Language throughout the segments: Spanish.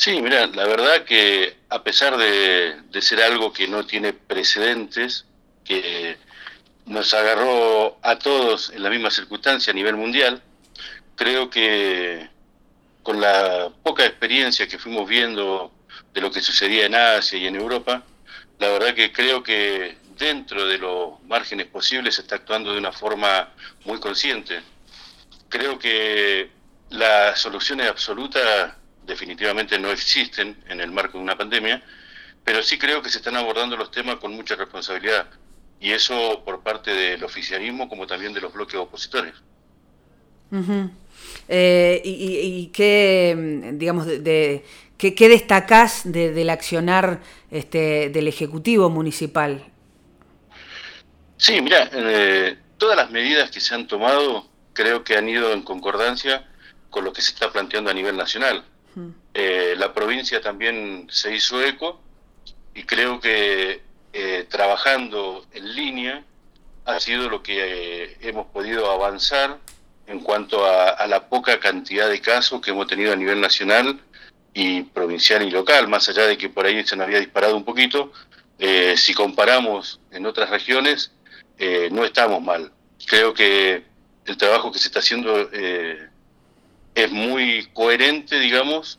Sí, mira, la verdad que a pesar de, ser algo que no tiene precedentes, que nos agarró a todos en la misma circunstancia a nivel mundial, creo que con la poca experiencia que fuimos viendo de lo que sucedía en Asia y en Europa, la verdad que creo que dentro de los márgenes posibles se está actuando de una forma muy consciente. Creo que las soluciones absolutas definitivamente no existen en el marco de una pandemia, pero sí creo que se están abordando los temas con mucha responsabilidad, y eso por parte del oficialismo como también de los bloques opositores. Eh, y, qué, digamos, de, qué, destacás del accionar este, del Ejecutivo Municipal? Sí, mira, eh, todas las medidas que se han tomado creo que han ido en concordancia con lo que se está planteando a nivel nacional. Eh, la provincia también se hizo eco y creo que eh, trabajando en línea ha sido lo que eh, hemos podido avanzar en cuanto a, la poca cantidad de casos que hemos tenido a nivel nacional y provincial y local, más allá de que por ahí se nos había disparado un poquito, si comparamos en otras regiones, no estamos mal. Creo que el trabajo que se está haciendo es muy coherente, digamos,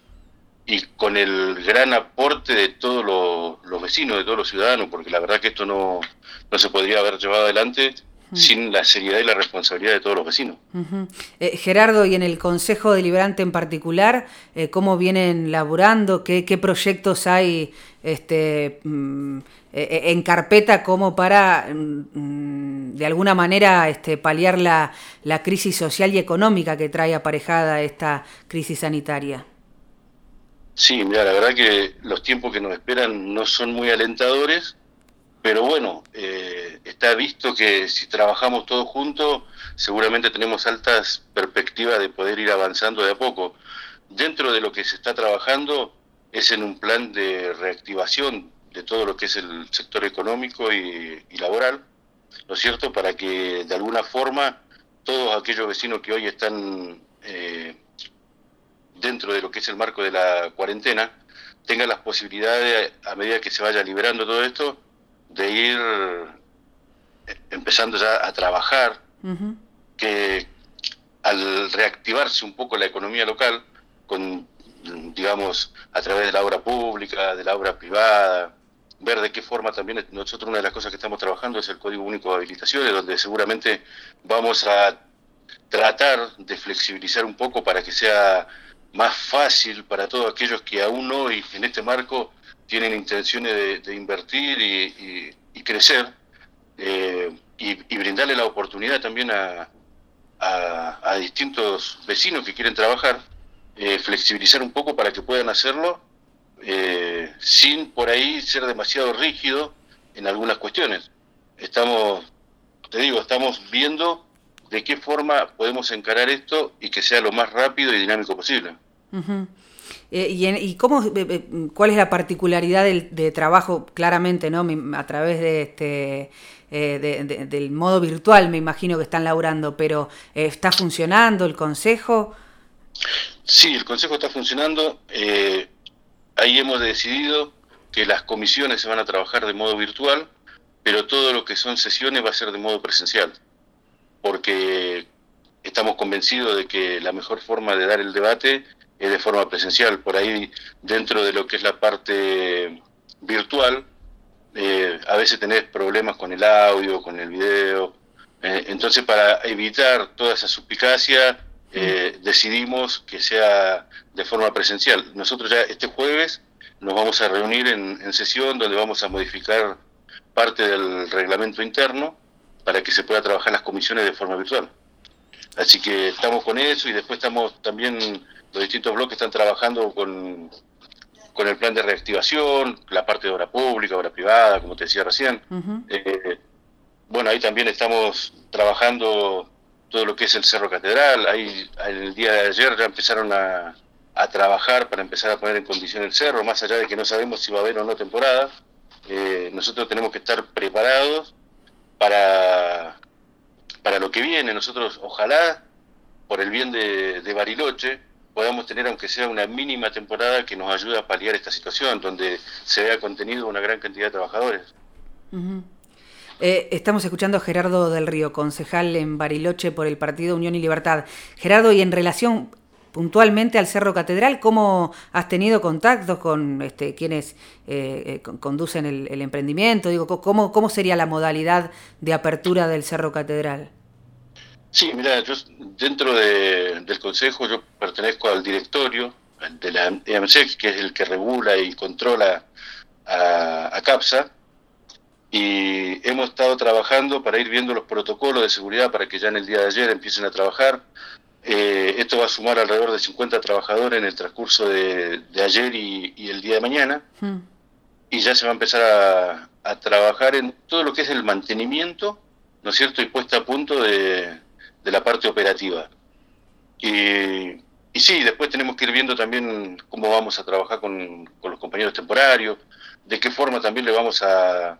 y con el gran aporte de todos los, vecinos, de todos los ciudadanos, porque la verdad que esto no, no se podría haber llevado adelante mm. sin la seriedad y la responsabilidad de todos los vecinos. Eh, Gerardo, y en el Consejo Deliberante en particular, eh, ¿cómo vienen laburando? ¿Qué, qué proyectos hay este, mm, eh, en carpeta como para, mm, de alguna manera, este, paliar la, la crisis social y económica que trae aparejada esta crisis sanitaria? Sí, mira, la verdad que los tiempos que nos esperan no son muy alentadores, pero bueno, eh, está visto que si trabajamos todos juntos, seguramente tenemos altas perspectivas de poder ir avanzando de a poco. Dentro de lo que se está trabajando es en un plan de reactivación de todo lo que es el sector económico y, laboral, ¿no es cierto? Para que de alguna forma todos aquellos vecinos que hoy están eh, dentro de lo que es el marco de la cuarentena, tenga las posibilidades, a medida que se vaya liberando todo esto, de ir empezando ya a trabajar, que al reactivarse un poco la economía local, con, digamos, a través de la obra pública, de la obra privada, ver de qué forma también nosotros una de las cosas que estamos trabajando es el Código Único de Habilitaciones, donde seguramente vamos a tratar de flexibilizar un poco para que sea más fácil para todos aquellos que aún hoy en este marco tienen intenciones de, invertir y, crecer eh, y, brindarle la oportunidad también a, a, distintos vecinos que quieren trabajar, eh, flexibilizar un poco para que puedan hacerlo eh, sin por ahí ser demasiado rígido en algunas cuestiones. Estamos, te digo, estamos viendo de qué forma podemos encarar esto y que sea lo más rápido y dinámico posible. Eh, y, cómo, eh, eh, cuál es la particularidad del de trabajo, claramente, ¿no? A través de este del modo virtual, me imagino que están laburando, pero ¿está funcionando el consejo? Sí, el consejo está funcionando. ahí hemos decidido que las comisiones se van a trabajar de modo virtual, pero todo lo que son sesiones va a ser de modo presencial porque estamos convencidos de que la mejor forma de dar el debate es de forma presencial. Por ahí, dentro de lo que es la parte virtual, eh, a veces tenés problemas con el audio, con el video. Eh, entonces, para evitar toda esa suspicacia, eh, decidimos que sea de forma presencial. Nosotros ya este jueves nos vamos a reunir en sesión donde vamos a modificar parte del reglamento interno para que se pueda trabajar las comisiones de forma virtual. Así que estamos con eso y después estamos también, los distintos bloques están trabajando con, con el plan de reactivación, la parte de obra pública, obra privada, como te decía recién. Eh, bueno, ahí también estamos trabajando todo lo que es el Cerro Catedral. Ahí el día de ayer ya empezaron a, a trabajar para empezar a poner en condición el cerro, más allá de que no sabemos si va a haber o no temporada. Eh, nosotros tenemos que estar preparados para, para lo que viene. Nosotros, ojalá, por el bien de, Bariloche, podamos tener, aunque sea una mínima temporada, que nos ayude a paliar esta situación, donde se vea contenido una gran cantidad de trabajadores. Eh, estamos escuchando a Gerardo del Río, concejal en Bariloche por el Partido Unión y Libertad. Gerardo, y en relación puntualmente al Cerro Catedral, ¿cómo has tenido contactos con este, quienes eh, eh, conducen el, emprendimiento? Digo, ¿cómo, ¿Cómo sería la modalidad de apertura del Cerro Catedral? Sí, mira, yo dentro del Consejo yo pertenezco al directorio de la EMSEC, que es el que regula y controla a, a CAPSA, y hemos estado trabajando para ir viendo los protocolos de seguridad para que ya en el día de ayer empiecen a trabajar. Eh, esto va a sumar alrededor de 50 trabajadores en el transcurso de, ayer y, el día de mañana. Hmm. Y ya se va a empezar a, trabajar en todo lo que es el mantenimiento, ¿no es cierto?, y puesta a punto de, la parte operativa. Y, y, sí, después tenemos que ir viendo también cómo vamos a trabajar con, con los compañeros temporarios, de qué forma también le vamos a,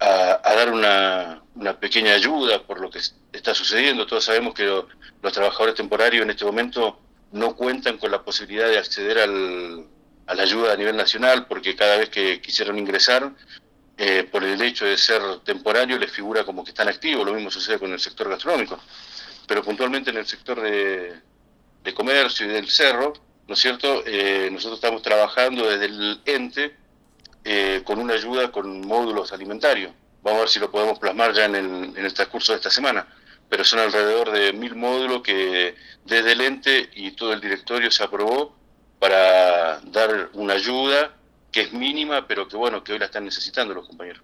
a, dar una, una, pequeña ayuda por lo que está sucediendo. Todos sabemos que los trabajadores temporarios en este momento no cuentan con la posibilidad de acceder al, a la ayuda a nivel nacional porque cada vez que quisieron ingresar, eh, por el hecho de ser temporario, les figura como que están activos. Lo mismo sucede con el sector gastronómico. Pero puntualmente en el sector de, de comercio y del cerro, ¿no es cierto? Eh, nosotros estamos trabajando desde el ente eh, con una ayuda con módulos alimentarios. Vamos a ver si lo podemos plasmar ya en el, en el transcurso de esta semana. Pero son alrededor de mil módulos que desde el ente y todo el directorio se aprobó para dar una ayuda que es mínima, pero que bueno, que hoy la están necesitando los compañeros.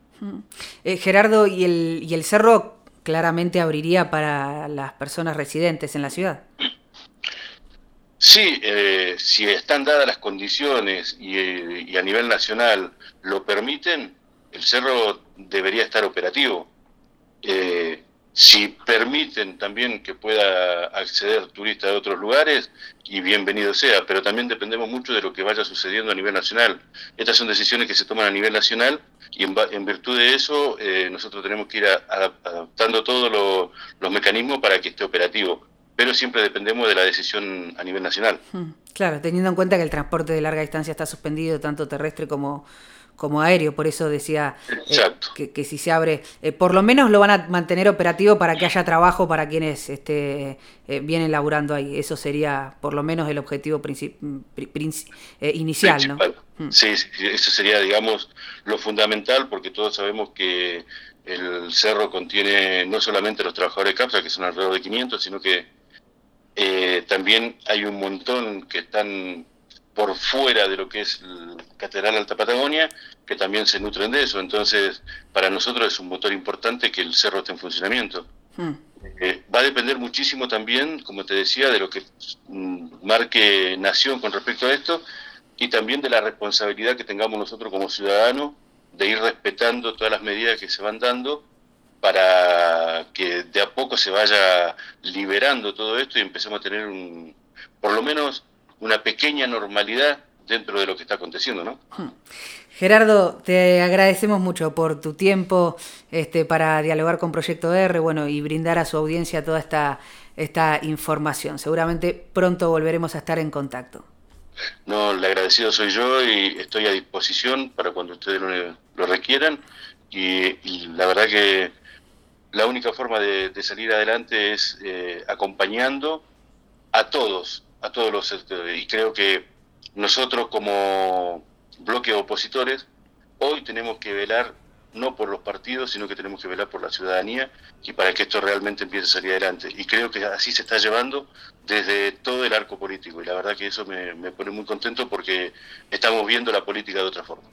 Eh, Gerardo, ¿y el, ¿y el cerro claramente abriría para las personas residentes en la ciudad? Sí, eh, si están dadas las condiciones y, a nivel nacional lo permiten, el cerro debería estar operativo. Eh, si permiten también que pueda acceder turistas de otros lugares, y bienvenido sea, pero también dependemos mucho de lo que vaya sucediendo a nivel nacional. Estas son decisiones que se toman a nivel nacional y en, virtud de eso eh, nosotros tenemos que ir adaptando todos los mecanismos para que esté operativo pero siempre dependemos de la decisión a nivel nacional. Hmm, claro, teniendo en cuenta que el transporte de larga distancia está suspendido, tanto terrestre como, como aéreo, por eso decía eh, que, si se abre, eh, por lo menos lo van a mantener operativo para que haya trabajo para quienes este, eh, vienen laburando ahí. Eso sería por lo menos el objetivo inicial, ¿no? Hmm. Sí, sí, eso sería, digamos, lo fundamental, porque todos sabemos que el cerro contiene no solamente los trabajadores de CAPSA, que son alrededor de 500, sino que eh, también hay un montón que están por fuera de lo que es el Catedral Alta Patagonia, que también se nutren de eso. Entonces, para nosotros es un motor importante que el cerro esté en funcionamiento. Hmm. Eh, va a depender muchísimo también, como te decía, de lo que mm, marque Nación con respecto a esto y también de la responsabilidad que tengamos nosotros como ciudadanos de ir respetando todas las medidas que se van dando para que de a poco se vaya liberando todo esto y empecemos a tener un, por lo menos una pequeña normalidad dentro de lo que está aconteciendo, ¿no? Hmm. Gerardo, te agradecemos mucho por tu tiempo este, para dialogar con Proyecto R, bueno, y brindar a su audiencia toda esta, esta información. Seguramente pronto volveremos a estar en contacto. No, el agradecido soy yo y estoy a disposición para cuando ustedes lo, requieran. y, la verdad que la única forma de, salir adelante es eh, acompañando a todos, a todos los sectores. Y creo que nosotros como bloque opositores hoy tenemos que velar no por los partidos, sino que tenemos que velar por la ciudadanía y para que esto realmente empiece a salir adelante. Y creo que así se está llevando desde todo el arco político. Y la verdad que eso me, me pone muy contento porque estamos viendo la política de otra forma.